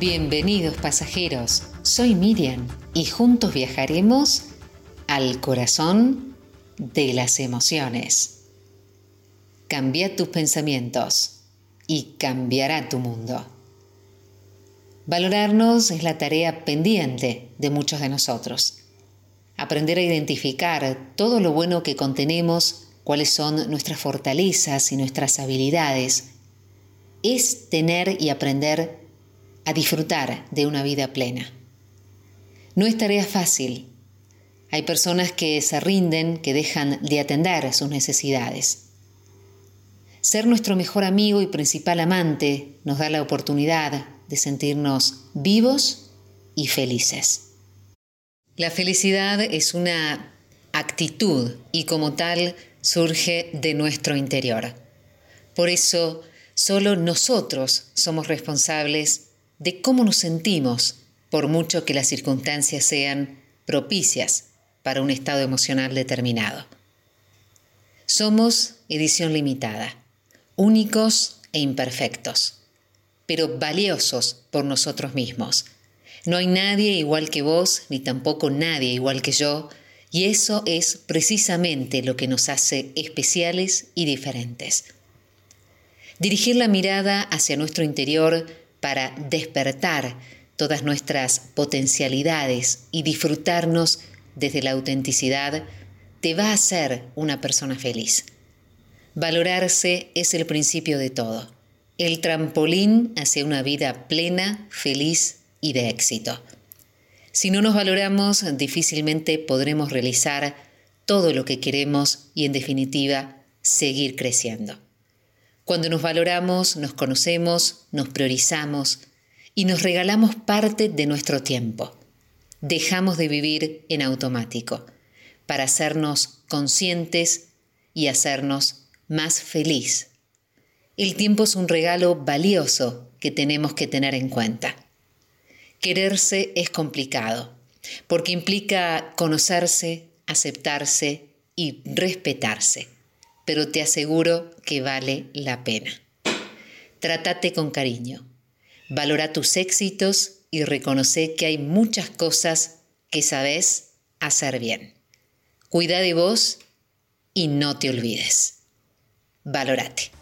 Bienvenidos pasajeros, soy Miriam y juntos viajaremos al corazón de las emociones. Cambia tus pensamientos y cambiará tu mundo. Valorarnos es la tarea pendiente de muchos de nosotros. Aprender a identificar todo lo bueno que contenemos, cuáles son nuestras fortalezas y nuestras habilidades, es tener y aprender a disfrutar de una vida plena. No es tarea fácil. Hay personas que se rinden, que dejan de atender sus necesidades. Ser nuestro mejor amigo y principal amante nos da la oportunidad de sentirnos vivos y felices. La felicidad es una actitud y como tal surge de nuestro interior. Por eso, solo nosotros somos responsables de cómo nos sentimos, por mucho que las circunstancias sean propicias para un estado emocional determinado. Somos edición limitada, únicos e imperfectos, pero valiosos por nosotros mismos. No hay nadie igual que vos, ni tampoco nadie igual que yo, y eso es precisamente lo que nos hace especiales y diferentes. Dirigir la mirada hacia nuestro interior para despertar todas nuestras potencialidades y disfrutarnos desde la autenticidad, te va a hacer una persona feliz. Valorarse es el principio de todo, el trampolín hacia una vida plena, feliz y de éxito. Si no nos valoramos, difícilmente podremos realizar todo lo que queremos y en definitiva seguir creciendo. Cuando nos valoramos, nos conocemos, nos priorizamos y nos regalamos parte de nuestro tiempo. Dejamos de vivir en automático para hacernos conscientes y hacernos más feliz. El tiempo es un regalo valioso que tenemos que tener en cuenta. Quererse es complicado porque implica conocerse, aceptarse y respetarse pero te aseguro que vale la pena. Trátate con cariño, valora tus éxitos y reconoce que hay muchas cosas que sabes hacer bien. Cuida de vos y no te olvides. Valórate.